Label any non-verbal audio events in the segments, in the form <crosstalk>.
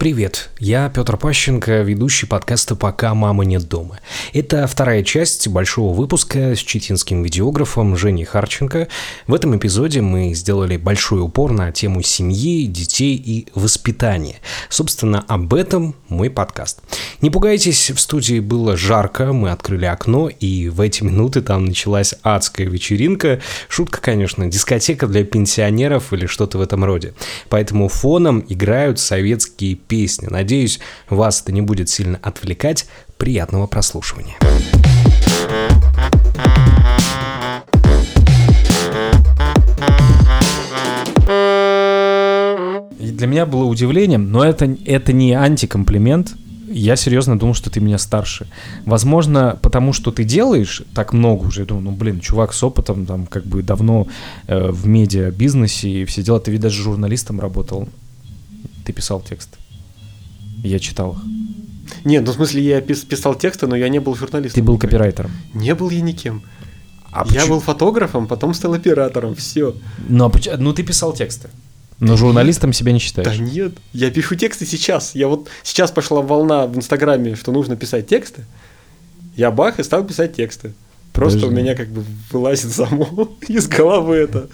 Привет, я Петр Пащенко, ведущий подкаста «Пока мама нет дома». Это вторая часть большого выпуска с читинским видеографом Женей Харченко. В этом эпизоде мы сделали большой упор на тему семьи, детей и воспитания. Собственно, об этом мой подкаст. Не пугайтесь, в студии было жарко, мы открыли окно, и в эти минуты там началась адская вечеринка. Шутка, конечно, дискотека для пенсионеров или что-то в этом роде. Поэтому фоном играют советские песни. Надеюсь, вас это не будет сильно отвлекать. Приятного прослушивания. Для меня было удивлением, но это, это не антикомплимент. Я серьезно думал, что ты меня старше. Возможно, потому что ты делаешь так много уже. Я думаю, ну, блин, чувак с опытом, там, как бы давно э, в медиа-бизнесе и все дела. Ты даже журналистом работал. Ты писал текст. Я читал их. Нет, ну в смысле я пис- писал тексты, но я не был журналистом. Ты был никогда. копирайтером. Не был я никем. А я почему- был фотографом, потом стал оператором, все. Ну, а поч- ну, ты писал тексты. Но журналистом себя не считаешь. Да нет, я пишу тексты сейчас. Я вот сейчас пошла волна в Инстаграме, что нужно писать тексты. Я бах и стал писать тексты. Просто Подожди. у меня как бы вылазит само <laughs> из головы это.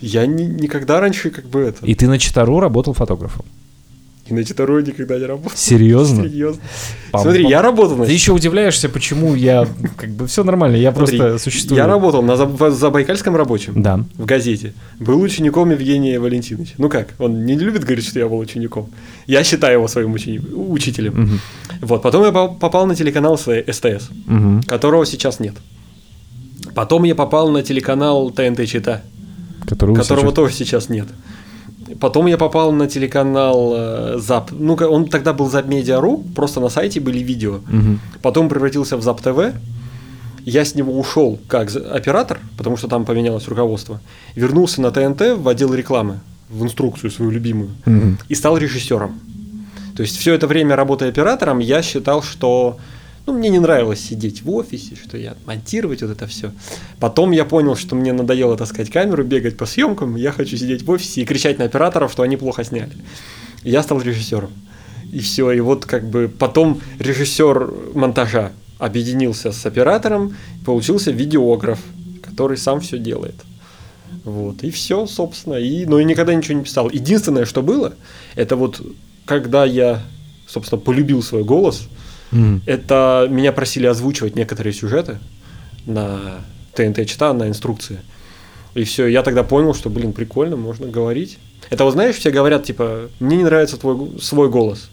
Я ни- никогда раньше как бы это. И ты на Читару работал фотографом. И на Читорой никогда не работал. Серьезно? Серьезно. Пам- Смотри, пам- я работал на Ты еще удивляешься, почему я... Как бы все нормально, я Смотри, просто существую. Я работал на Забайкальском рабочем. Да. в газете, был учеником Евгения Валентиновича. Ну как, он не любит говорить, что я был учеником. Я считаю его своим учени- учителем. Мгм. Вот, потом я по- попал на телеканал СТС, Мгм. которого сейчас нет. Потом я попал на телеканал ТНТ Чита, Которого которого сейчас- тоже сейчас нет. Потом я попал на телеканал э, ЗАП. Ну, он тогда был ЗАП Медиа.ру, просто на сайте были видео. Мгм. Потом превратился в ЗАП ТВ. Я с него ушел как оператор, потому что там поменялось руководство. Вернулся на ТНТ в отдел рекламы, в инструкцию свою любимую, Мгм. и стал режиссером. То есть все это время работая оператором, я считал, что ну, мне не нравилось сидеть в офисе, что я монтировать вот это все. Потом я понял, что мне надоело таскать камеру, бегать по съемкам, я хочу сидеть в офисе и кричать на операторов, что они плохо сняли. И я стал режиссером. И все, и вот как бы потом режиссер монтажа объединился с оператором, получился видеограф, который сам все делает. Вот, и все, собственно. И, но и никогда ничего не писал. Единственное, что было, это вот когда я, собственно, полюбил свой голос, Мгм. это меня просили озвучивать некоторые сюжеты на ТНТ чита, на инструкции. И все, я тогда понял, что, блин, прикольно, можно говорить. Это вот знаешь, все говорят, типа, мне не нравится твой свой голос.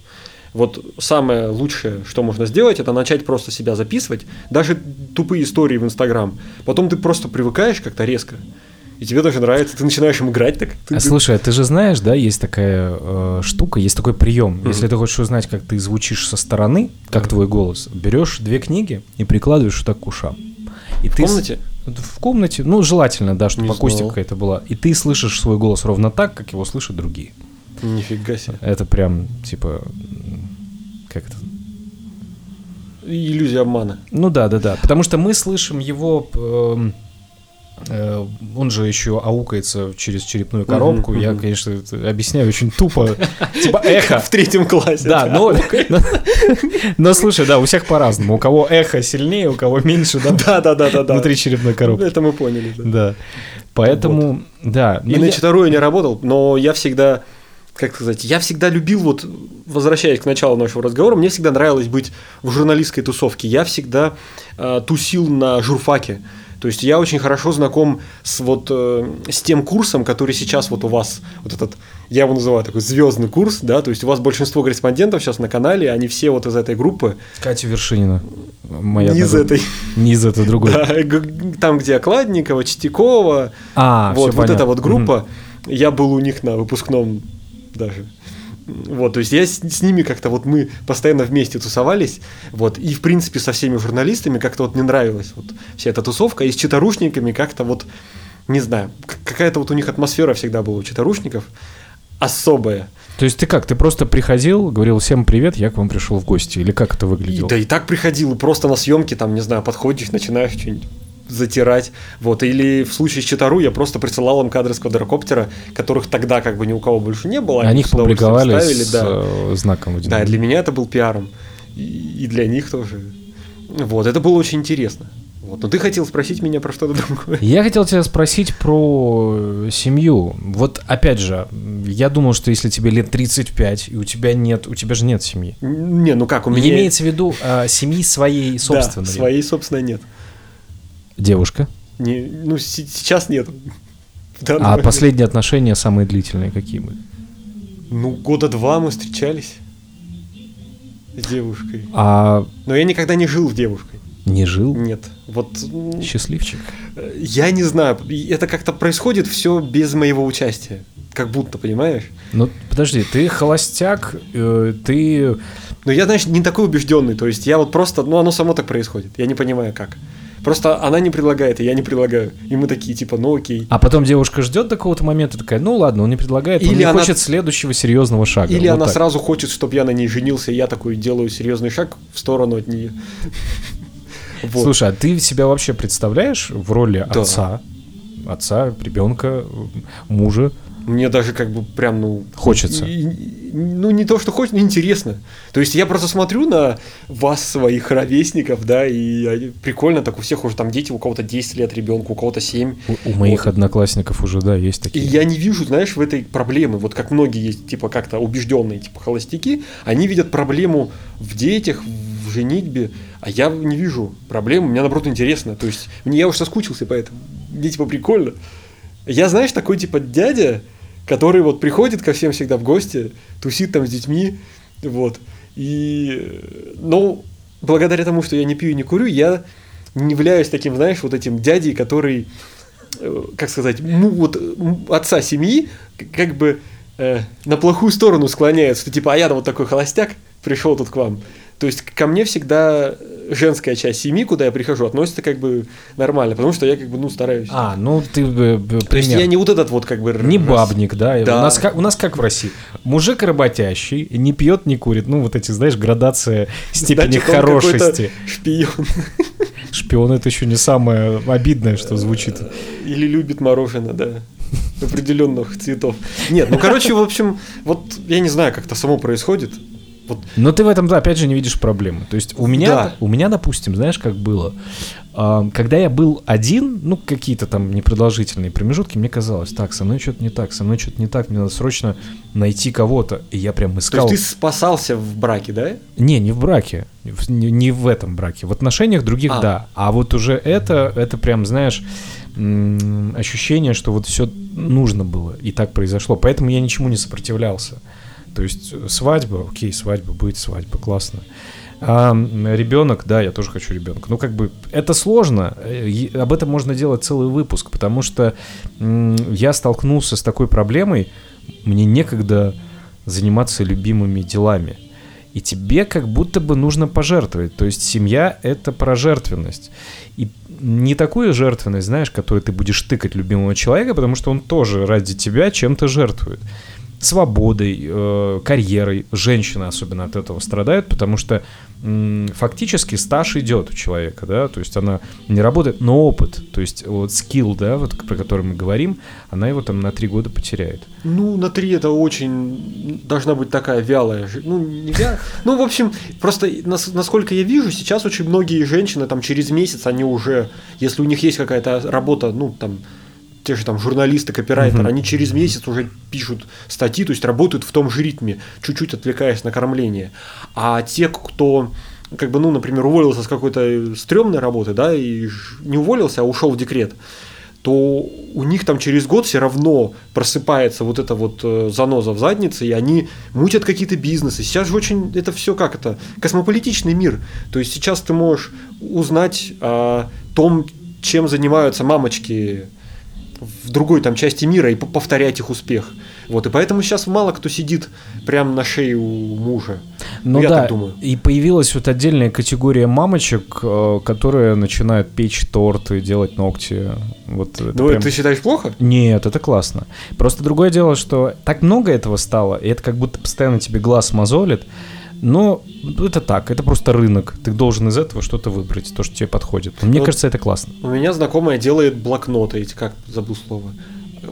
Вот самое лучшее, что можно сделать, это начать просто себя записывать, даже тупые истории в Инстаграм. Потом ты просто привыкаешь как-то резко, и тебе даже нравится, ты начинаешь им играть так. Ты- А слушай, а ты же знаешь, да, есть такая э, штука, есть такой прием. Если ты хочешь узнать, как ты звучишь со стороны, как твой голос, берешь две книги и прикладываешь вот так к ушам. И в ты комнате? В комнате, ну, желательно, да, чтобы Не акустика знал. какая-то была. И ты слышишь свой голос ровно так, как его слышат другие. Нифига себе. Это прям, типа, как это? Иллюзия обмана. Ну да, да, да. Потому что мы слышим его, э, он же еще аукается через черепную коробку. Я, конечно, объясняю очень тупо. <laughs> Типа эхо. В третьем классе. Да, но, но, слушай, да, у всех по-разному. У кого эхо сильнее, у кого меньше, да, <laughs> Да, да, да, да, внутри черепной коробки. Это мы поняли. Да. Поэтому, да. И ну, на я- Читору я не работал, но я всегда, как сказать, я всегда любил, вот, возвращаясь к началу нашего разговора, мне всегда нравилось быть в журналистской тусовке. Я всегда э, тусил на журфаке. То есть я очень хорошо знаком с вот э, с тем курсом, который сейчас вот у вас, вот этот, я его называю такой звездный курс, да, то есть у вас большинство корреспондентов сейчас на канале, они все вот из этой группы, Катя Вершинина. Моя не из этой, Не из этой другой. да, там, где Окладникова, Чистякова, А, вот, вот эта вот группа, я был у них на выпускном даже. Вот, то есть я с, с ними как-то вот мы постоянно вместе тусовались, вот, и в принципе со всеми журналистами как-то вот не нравилась вот вся эта тусовка, и с читорушниками как-то вот, не знаю, какая-то вот у них атмосфера всегда была у читорушников особая. То есть ты как, ты просто приходил, говорил всем привет, я к вам пришел в гости, или как это И, выглядело? да и так приходил, и просто на съемке там, не знаю, подходишь, начинаешь что-нибудь затирать. Вот. Или в случае с Читару я просто присылал им кадры с квадрокоптера, которых тогда как бы ни у кого больше не было. Они их с удовольствием публиковали ставили, с да. э, знаком Да, для меня это был пиаром. И, для них тоже. Вот, это было очень интересно. Вот. Но ты хотел спросить меня про что-то другое. <laughs> Я хотел тебя спросить про э, семью. Вот опять же, я думал, что если тебе лет 35, и у тебя нет, у тебя же нет семьи. Не, ну как, у меня... Не имеется в виду э, семьи своей собственной. Да, своей, собственно, нет. Девушка. Не, ну, се- сейчас нет. <laughs> А момент. последние отношения самые длительные какие были? Ну, года два мы встречались с девушкой. А Но я никогда не жил с девушкой. не жил? Нет. Вот м, Счастливчик. я не знаю, это как-то происходит все без моего участия. Как будто, понимаешь? Ну, подожди, ты холостяк, э, ты... Но я, знаешь, не такой убежденный. То есть я вот просто, ну, оно само так происходит. Я не понимаю, как. Просто она не предлагает, и я не предлагаю. И мы такие, типа, ну окей. А потом девушка ждет до какого-то момента, такая, ну ладно, он не предлагает, он Или не она- хочет следующего серьезного шага. Или Вот она так. сразу хочет, чтобы я на ней женился, и я такой делаю серьезный шаг в сторону от нее. <laughs> Вот. Слушай, а ты себя вообще представляешь в роли Да. отца? Отца, ребенка, мужа? Мне даже как бы прям, ну... Хочется. и- и- ну, не то, что хочется, но интересно. То есть я просто смотрю на вас, своих ровесников, да, и прикольно, так у всех уже там дети, у кого-то 10 лет ребенку, у кого-то 7. У, у моих Вот. одноклассников уже, да, есть И такие. я не вижу, знаешь, в этой проблемы, вот как многие есть, типа, как-то убежденные, типа, холостяки, они видят проблему в детях, в женитьбе, а я не вижу проблемы, мне, наоборот, интересно, то есть, мне я уж соскучился поэтому, мне, типа, прикольно. Я, знаешь, такой, типа, дядя, который вот приходит ко всем всегда в гости, тусит там с детьми, вот, и, ну, благодаря тому, что я не пью и не курю, я не являюсь таким, знаешь, вот этим дядей, который э, как сказать, му- вот, отца семьи, как бы э, на плохую сторону склоняется, что типа, а я вот такой холостяк, пришел тут к вам. То есть ко мне всегда женская часть семьи, куда я прихожу, относится как бы нормально, потому что я как бы, ну, стараюсь. А, ну ты э, б- То есть пример. я не вот этот вот как бы... Не раз- бабник, да. Да. У, нас как, у нас как в России? Мужик работящий, не пьет, не курит. Ну, вот эти, знаешь, градация <laughs> степени Значит, он хорошести. Шпион. <laughs> Шпион это еще не самое обидное, что звучит. Или любит мороженое, да. Определенных цветов. Нет, ну, короче, в общем, вот я не знаю, как это само происходит. Вот Но ты в этом, да, опять же, не видишь проблемы. То есть у меня, Да. у меня, допустим, знаешь, как было? А, Когда я был один, ну, какие-то там непродолжительные промежутки, мне казалось, так, со мной что-то не так, со мной что-то не так, мне надо срочно найти кого-то. И я прям То искал... есть ты спасался в браке, да? Не, не в браке, не, не в этом браке. В отношениях других, А. да. А вот уже это, это прям, знаешь, ощущение, что вот все нужно было, и так произошло. Поэтому я ничему не сопротивлялся. То есть э, свадьба, окей, свадьба, будет свадьба, классно. А ребенок, да, я тоже хочу ребенка. Ну, как бы, это сложно. э, Об этом можно делать целый выпуск, потому что я столкнулся с такой проблемой, мне некогда заниматься любимыми делами. И тебе как будто бы нужно пожертвовать. То есть семья — это про жертвенность. И не такую жертвенность, знаешь, которой ты будешь тыкать любимого человека, потому что он тоже ради тебя чем-то жертвует. Свободой, э, карьерой. Женщины особенно от этого страдают, потому что фактически стаж идет у человека, да, то есть она не работает, но опыт, то есть вот скилл, да, вот про который мы говорим, она его там на три года потеряет. Ну, на три это очень должна быть такая вялая. Ну, не вялая. Ну, в общем, просто нас- насколько я вижу, сейчас очень многие женщины там через месяц они уже, если у них есть какая-то работа, ну, там, те же там журналисты, копирайтеры, Мгм. они через месяц уже пишут статьи, то есть работают в том же ритме, чуть-чуть отвлекаясь на кормление. А те, кто как бы, ну, например, уволился с какой-то стрёмной работы, да, и не уволился, а ушел в декрет, то у них там через год все равно просыпается вот эта вот э, заноза в заднице, и они мутят какие-то бизнесы. Сейчас же очень это все как это космополитичный мир. То есть сейчас ты можешь узнать о том, чем занимаются мамочки в другой там части мира и по- повторять их успех. Вот, и поэтому сейчас мало кто сидит прямо на шее у мужа. Ну я да, так думаю. и появилась вот отдельная категория мамочек, э, которые начинают печь торты, делать ногти. Вот это Ну, прям- ты считаешь плохо? Нет, это классно. Просто другое дело, что так много этого стало, и это как будто постоянно тебе глаз мозолит. Но это так, это просто рынок. Ты должен из этого что-то выбрать, то, что тебе подходит. Мне Вот. кажется, это классно. У меня знакомая делает блокноты, эти, как забыл слово,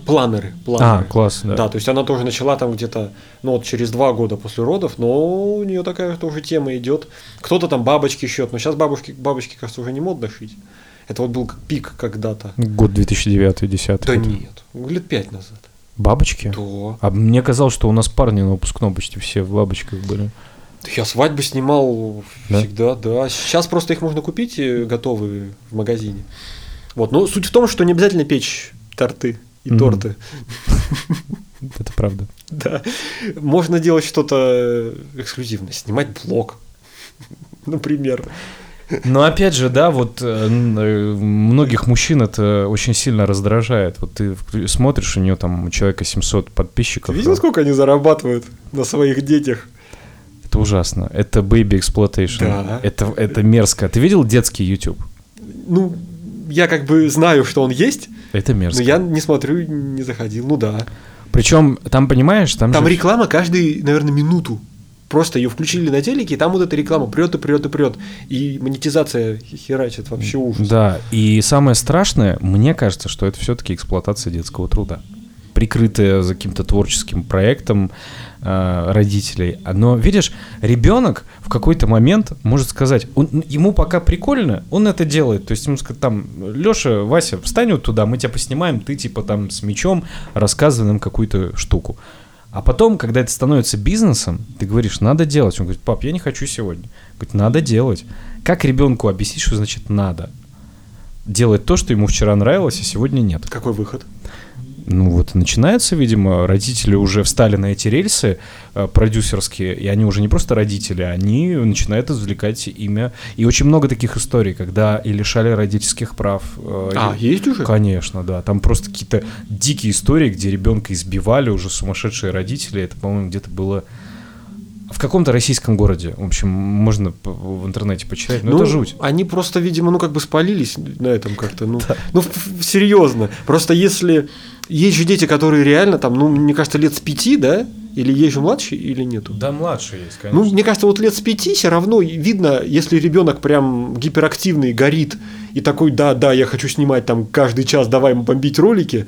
планеры. А, планеры. класс, да. Да, то есть она тоже начала там где-то, ну вот через два года после родов, но у нее такая тоже тема идет. Кто-то там бабочки шьет, но сейчас бабушки, бабочки, кажется, уже не модно шить. Это вот был пик когда-то. Год 2009-2010. Да нет, лет пять назад. Бабочки? Да. А мне казалось, что у нас парни на выпускном почти все в бабочках были. Я свадьбы снимал Да? всегда, да. Сейчас просто их можно купить э, готовые в магазине. Вот, но суть в том, что не обязательно печь торты и Мгм. торты. <laughs> Это правда. Да. Можно делать что-то эксклюзивное, снимать блог, <laughs> например. Но опять же, да, вот э, э, многих мужчин это очень сильно раздражает. Вот ты смотришь, у нее там у человека 700 Ты подписчиков. видел, а сколько они зарабатывают на своих детях? Это ужасно. Это baby exploitation. Да. Это, это мерзко. Ты видел детский YouTube? Ну, я как бы знаю, что он есть, Это но мерзко. я не смотрю, не заходил. Ну да. Причем там, понимаешь, там, Там же- реклама каждый, наверное, минуту. Просто ее включили на телеке, и там вот эта реклама прет и прет и прет. И монетизация херачит вообще ужас. Да, и самое страшное, мне кажется, что это все-таки эксплуатация детского труда. Прикрытая за каким-то творческим проектом э, родителей. Но видишь, ребенок в какой-то момент может сказать, он- ему пока прикольно, он это делает. То есть ему сказать, там, Леша, Вася, встань вот туда, мы тебя поснимаем, ты типа там с мечом рассказывай нам какую-то штуку. А потом, когда это становится бизнесом, ты говоришь, надо делать. Он говорит, пап, я не хочу сегодня. Говорит, надо делать. Как ребенку объяснить, что значит надо? Делать то, что ему вчера нравилось, а сегодня нет. Какой выход? Ну вот и начинается, видимо, родители уже встали на эти рельсы э, продюсерские, и они уже не просто родители, они начинают извлекать имя. И очень много таких историй, когда и лишали родительских прав. э, А, и- есть уже? Конечно, да. Там просто какие-то дикие истории, где ребенка избивали уже сумасшедшие родители. Это, по-моему, где-то было в каком-то российском городе. В общем, можно в интернете почитать. Но Ну, это жуть. Они просто, видимо, ну как бы спалились на этом как-то. Ну, ну ф- ф- серьезно. Просто если есть же дети, которые реально там, ну, мне кажется, лет с пяти, да? Или есть же младший, или нету? Да, младший есть, Ну, мне кажется, вот лет с пяти все равно видно, если ребенок прям гиперактивный, горит, и такой, да, да, я хочу снимать там каждый час, давай бомбить ролики,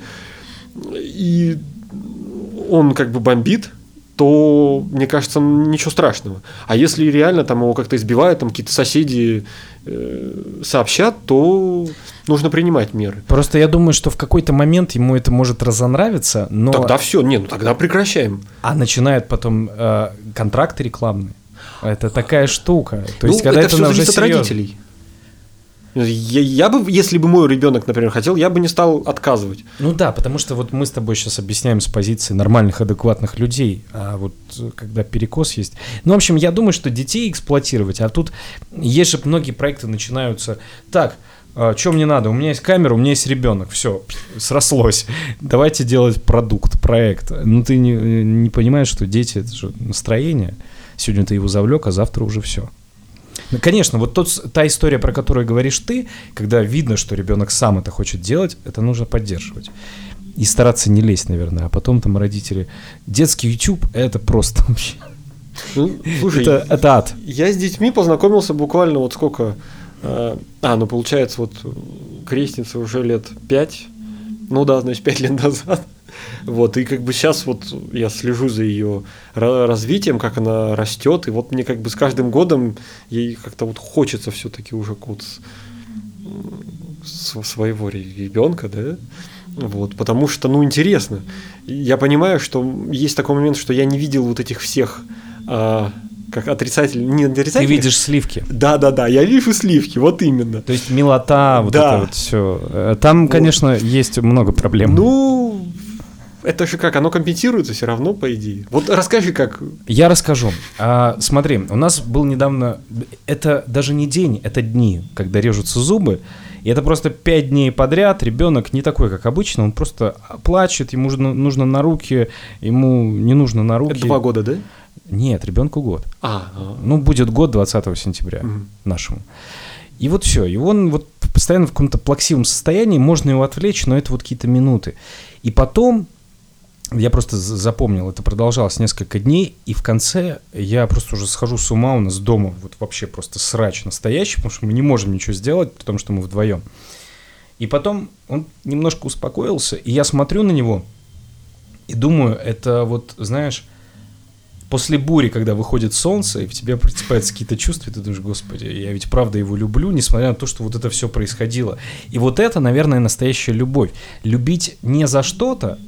и он как бы бомбит, то, мне кажется, ничего страшного. А если реально там его как-то избивают, там какие-то соседи э, сообщат, то нужно принимать меры. Просто я думаю, что в какой-то момент ему это может разонравиться, но... Тогда все, не, ну тогда прекращаем. А начинают потом э, контракты рекламные. Это такая штука. То есть, ну, когда это, это, все уже зависит от серьезно. родителей. Я, я бы, если бы мой ребенок, например, хотел, я бы не стал отказывать. Ну да, потому что вот мы с тобой сейчас объясняем с позиции нормальных, адекватных людей, а вот э, когда перекос есть. Ну, в общем, я думаю, что детей эксплуатировать, а тут есть же многие проекты начинаются. Так, что мне надо? У меня есть камера, у меня есть ребенок, все, <laughs> срослось. Давайте делать продукт, проект. Ну, ты не, не понимаешь, что дети это же настроение. Сегодня ты его завлек, а завтра уже все. Ну, конечно, вот тот, та история, про которую говоришь ты, когда видно, что ребенок сам это хочет делать, это нужно поддерживать. И стараться не лезть, наверное. А потом там родители... Детский YouTube — это просто вообще... Ну, слушай, Это, это ад. я с детьми познакомился буквально вот сколько... э, а, ну получается, вот крестнице уже лет пять. Ну да, значит, пять лет <laughs> назад. Вот, и как бы сейчас вот я слежу за ее развитием, как она растет, и вот мне как бы с каждым годом ей как-то вот хочется все-таки уже вот своего ребенка, да, вот, потому что, ну, интересно. Я понимаю, что есть такой момент, что я не видел вот этих всех, а, как отрицателей, не Ты отрицательных. видишь сливки. Да, да, да, я вижу сливки, вот именно. То есть милота, вот Да. это вот все. Там, Вот. конечно, есть много проблем. Ну, это же как, оно компенсируется все равно, по идее. Вот расскажи, как. Я расскажу. А, смотри, у нас был недавно... Это даже не день, это дни, когда режутся зубы. И это просто пять дней подряд. Ребенок не такой, как обычно. Он просто плачет, ему нужно, нужно на руки, ему не нужно на руки. Это два года, да? Нет, ребенку год. А, а. Ну, будет год 20 сентября Мгм. нашему. И вот все. И он вот постоянно в каком-то плаксивом состоянии, можно его отвлечь, но это вот какие-то минуты. И потом я просто запомнил, это продолжалось несколько дней, и в конце я просто уже схожу с ума, у нас дома вот вообще просто срач настоящий, потому что мы не можем ничего сделать, потому что мы вдвоем. И потом он немножко успокоился, и я смотрю на него и думаю, это вот, знаешь, после бури, когда выходит солнце, и в тебе просыпаются какие-то чувства, и ты думаешь, господи, я ведь правда его люблю, несмотря на то, что вот это все происходило. И вот это, наверное, настоящая любовь. Любить не за что-то,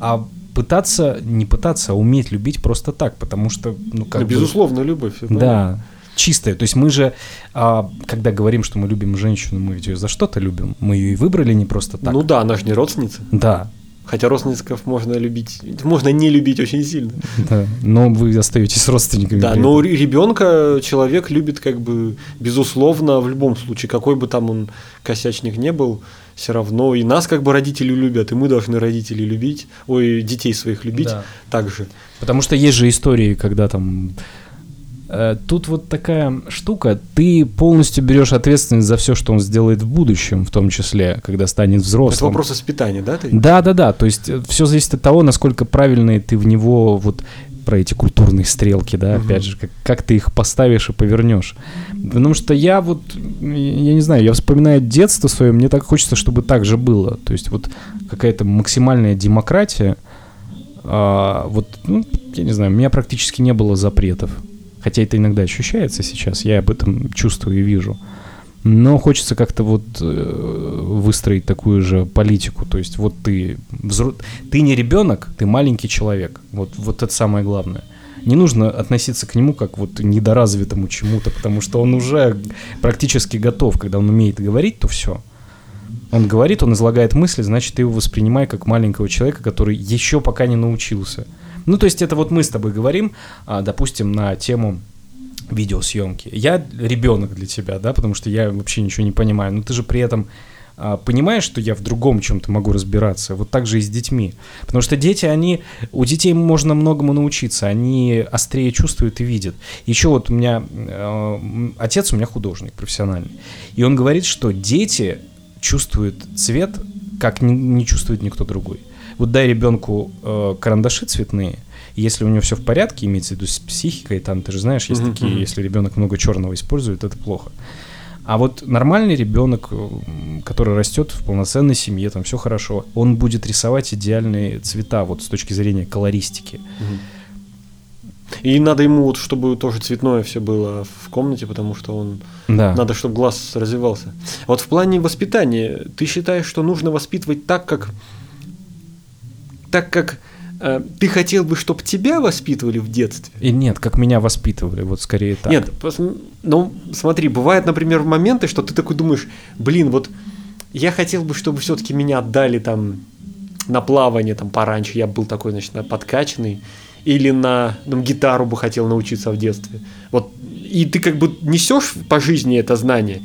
а пытаться, не пытаться, а уметь любить просто так, потому что, ну, как Ну, бы- безусловно, любовь. да, чистая. То есть мы же, а, когда говорим, что мы любим женщину, мы ведь ее за что-то любим. Мы ее и выбрали не просто так. Ну да, она же не родственница. Да, Хотя родственников можно любить, можно не любить очень сильно. да. Но вы остаетесь родственниками. Да, но ребенка человек любит как бы безусловно в любом случае, какой бы там он косячник не был, все равно и нас как бы родители любят, и мы должны родителей любить, ой, детей своих любить Да. так же. Потому что есть же истории, когда там... э, Тут вот такая штука, ты полностью берешь ответственность за все, что он сделает в будущем, в том числе, когда станет Это взрослым. вопрос воспитания, да? Ты? Да, да, да. То есть все зависит от того, насколько правильные ты в него вот про эти культурные стрелки, да, Мгм. опять же, как, как ты их поставишь и повернешь. Потому что я вот, я не знаю, я вспоминаю детство свое, мне так хочется, чтобы так же было. То есть вот какая-то максимальная демократия, а, вот, ну, я не знаю, у меня практически не было запретов. Хотя это иногда ощущается сейчас, я об этом чувствую и вижу. Но хочется как-то вот э, выстроить такую же политику. То есть вот ты, взро- ты не ребенок, ты маленький человек. Вот, вот это самое главное. Не нужно относиться к нему как вот недоразвитому чему-то, потому что он уже практически готов. Когда он умеет говорить, то все. Он говорит, он излагает мысли, значит, ты его воспринимай как маленького человека, который еще пока не научился. Ну, то есть это вот мы с тобой говорим, а, допустим, на тему видеосъемки. Я ребенок для тебя, да, потому что я вообще ничего не понимаю. Но ты же при этом а, понимаешь, что я в другом чем-то могу разбираться. Вот так же и с детьми. Потому что дети, они... У детей можно многому научиться. Они острее чувствуют и видят. Еще вот у меня... м, отец у меня художник профессиональный. И он говорит, что дети чувствуют цвет, как не чувствует никто другой. Вот дай ребенку э, карандаши цветные, если у него все в порядке, имеется в виду с психикой, там, ты же знаешь, есть такие, если ребенок много черного использует, это плохо. А вот нормальный ребенок, м, который растет в полноценной семье, там все хорошо, он будет рисовать идеальные цвета, вот с точки зрения колористики. И надо ему вот, чтобы тоже цветное все было в комнате, потому что он Да. надо, чтобы глаз развивался. Вот в плане воспитания, ты считаешь, что нужно воспитывать так, как так как э, ты хотел бы, чтобы тебя воспитывали в детстве? И нет, как меня воспитывали, вот скорее так. Нет, ну смотри, бывают, например, моменты, что ты такой думаешь, блин, вот я хотел бы, чтобы все-таки меня отдали там на плавание там пораньше, я был такой, значит, на- подкачанный, или на там, гитару бы хотел научиться в детстве. Вот и ты как бы несешь по жизни это знание.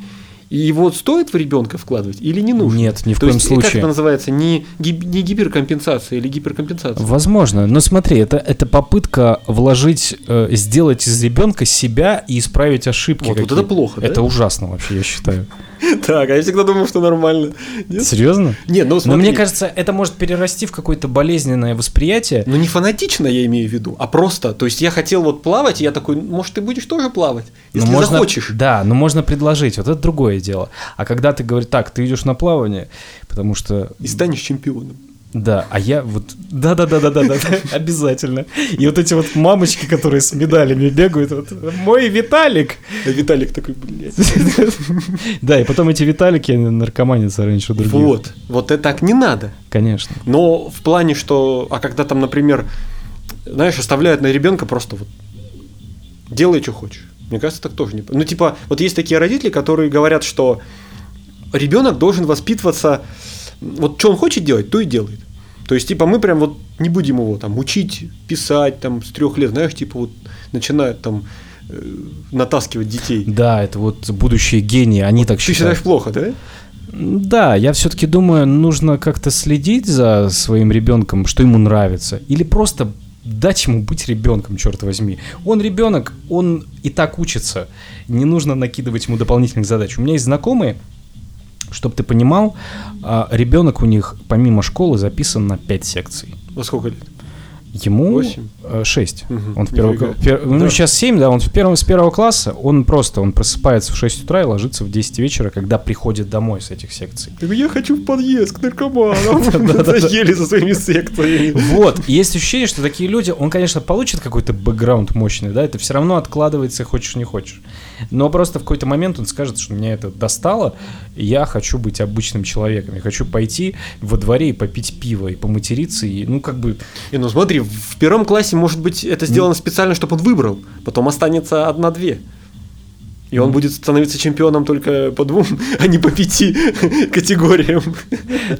И его стоит в ребенка вкладывать или не нужно? Нет, ни в То коем есть, Как случае. это называется? Не, гиб- не гиперкомпенсация или гиперкомпенсация? Возможно, но смотри, это, это попытка вложить, э, сделать из ребенка себя и исправить ошибки. Вот, вот это плохо, да? Это ужасно вообще, я считаю. <laughs> Так, а я всегда думал, что нормально. Нет? Серьезно? Не, ну Но смотри. мне кажется, это может перерасти в какое-то болезненное восприятие. Ну не фанатично я имею в виду, а просто, то есть я хотел вот плавать, и я такой, может ты будешь тоже плавать, если Но можно, захочешь. Да, но можно предложить, вот это другое дело. А когда ты говоришь, так, ты идешь на плавание, потому что И станешь чемпионом. Да, а я вот... Да-да-да-да-да, <laughs> обязательно. И вот эти вот мамочки, которые с медалями бегают, вот, мой Виталик! А Виталик такой, блядь. <laughs> Да, и потом эти Виталики наркоманятся раньше других. Вот, вот это так не надо. Конечно. Но в плане, что, а когда там, например, знаешь, оставляют на ребенка просто вот, делай, что хочешь. Мне кажется, так тоже не... Ну, типа, вот есть такие родители, которые говорят, что ребенок должен воспитываться, вот что он хочет делать, то и делает. То есть, типа, мы прям вот не будем его там учить, писать там с трех лет, знаешь, типа вот начинают там э, натаскивать детей. Да, это вот будущие гении, они так Ты считают. считаешь плохо, да? Да, я все-таки думаю, нужно как-то следить за своим ребенком, что ему нравится. Или просто дать ему быть ребенком, черт возьми. Он ребенок, он и так учится. Не нужно накидывать ему дополнительных задач. У меня есть знакомые, чтобы ты понимал, а, ребенок у них помимо школы записан на 5 секций. Во сколько лет? Ему Восемь? 6. Мгм, Он в нифига. пер- ну, Да. сейчас 7, да, он в первом, с первого класса, он просто, он просыпается в 6 утра и ложится в 10 вечера, когда приходит домой с этих секций. Я хочу в подъезд к наркоманам. <laughs> Заели со своими секциями. Вот, есть ощущение, что такие люди, он, конечно, получит какой-то бэкграунд мощный, да, это все равно откладывается, хочешь не хочешь. Но просто в какой-то момент он скажет, что меня это достало, я хочу быть обычным человеком, я хочу пойти во дворе и попить пиво, и поматериться, и, ну, как бы, И ну смотри, в первом классе, может быть, это сделано специально, чтобы он выбрал. Потом останется одна-две. И он будет становиться чемпионом только по двум, <laughs> а не по пяти <laughs> категориям.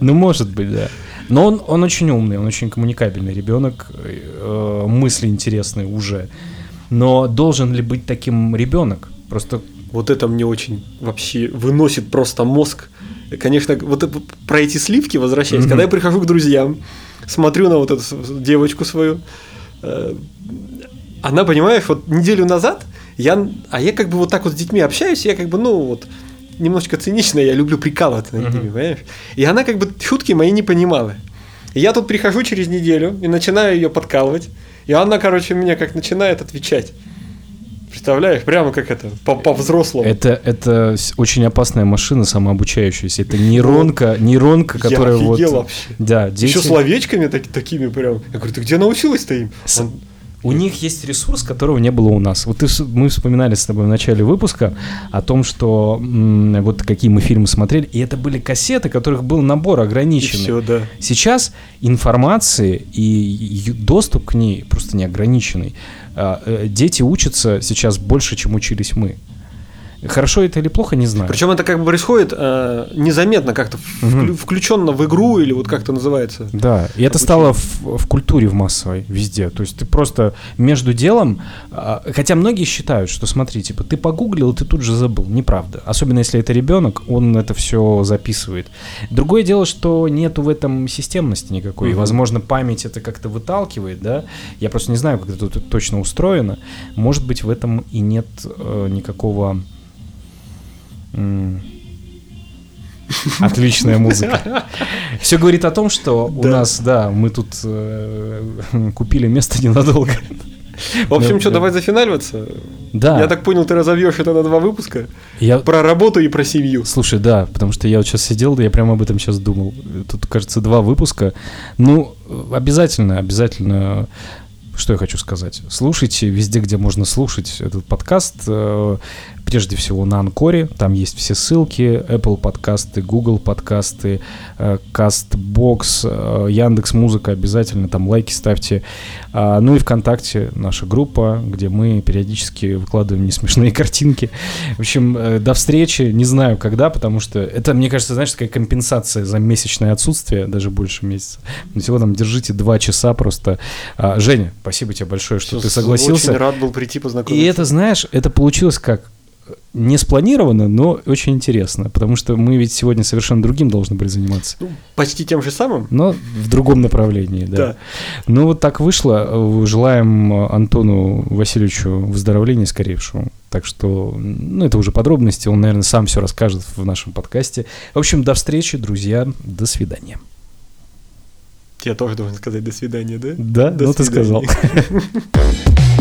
ну, может быть, да. Но он, он очень умный, он очень коммуникабельный ребенок, э, мысли интересные уже. Но должен ли быть таким ребенок? Просто Вот это мне очень вообще выносит просто мозг. Конечно, вот это- про эти сливки возвращаясь, Мгм. когда я прихожу к друзьям, смотрю на вот эту девочку свою, э, она, понимаешь, вот неделю назад, я, а я как бы вот так вот с детьми общаюсь, я как бы, ну вот, немножечко цинично, я люблю прикалываться над ними, понимаешь? И она как бы шутки мои не понимала. И я тут прихожу через неделю и начинаю ее подкалывать, и она, короче, мне как начинает отвечать. Представляешь, прямо как это, по- по-взрослому. Это, это очень опасная машина самообучающаяся. Это нейронка, нейронка, Я которая вот... офигел вообще. Да, дети... Еще словечками так- такими прям. Я говорю, ты где научилась-то им? Он- У них есть ресурс, которого не было у нас. Вот ты, мы вспоминали с тобой в начале выпуска о том, что м, вот какие мы фильмы смотрели, и это были кассеты, которых был набор И ограниченный. все, да. Сейчас информации и доступ к ней просто неограниченный. А, э, Дети учатся сейчас больше, чем учились мы. Хорошо это или плохо, не знаю. Причем это как бы происходит э, незаметно как-то, Мгм. включенно в игру или вот как это называется. Да, и это Обучение. стало в, в культуре в массовой везде. То есть ты просто между делом, а, хотя многие считают, что смотри, типа ты погуглил, и ты тут же забыл. Неправда. Особенно если это ребенок, он это все записывает. Другое дело, что нету в этом системности никакой. И, Мгм. возможно, память это как-то выталкивает, да. Я просто не знаю, как это тут точно устроено. Может быть, в этом и нет э, никакого. Отличная музыка. Все говорит о том, что у нас, да, мы тут э, купили место ненадолго. В общем, Да, что, да. давай зафиналиваться. Да. Я так понял, ты разовьешь это на два выпуска. Я- Про работу и про семью. Слушай, да, потому что я вот сейчас сидел, да я прямо об этом сейчас думал. Тут, кажется, два выпуска. Ну, обязательно, обязательно. Что я хочу сказать? Слушайте везде, где можно слушать этот подкаст. Прежде всего на Анкоре, там есть все ссылки, Apple подкасты, Google подкасты, э, Castbox, э, Яндекс Музыка, обязательно там лайки ставьте. А, Ну и ВКонтакте наша группа, где мы периодически выкладываем несмешные <laughs> картинки. В общем, э, до встречи, не знаю когда, потому что это, мне кажется, знаешь, такая компенсация за месячное отсутствие, даже больше месяца. Но всего там держите два часа просто. А, Женя, спасибо тебе большое, что ты Очень согласился. рад был прийти познакомиться. И это, знаешь, это получилось как не спланировано, но очень интересно, потому что мы ведь сегодня совершенно другим должны были заниматься, Ну, почти тем же самым. но в другом направлении, да. Да. Ну вот так вышло. Желаем Антону Васильевичу выздоровления скорейшего. Так что, ну это уже подробности, он, наверное, сам все расскажет в нашем подкасте. В общем, до встречи, друзья, до свидания. Я тоже должен сказать до свидания, да? Да, До ну ты сказал. свидания. <laughs>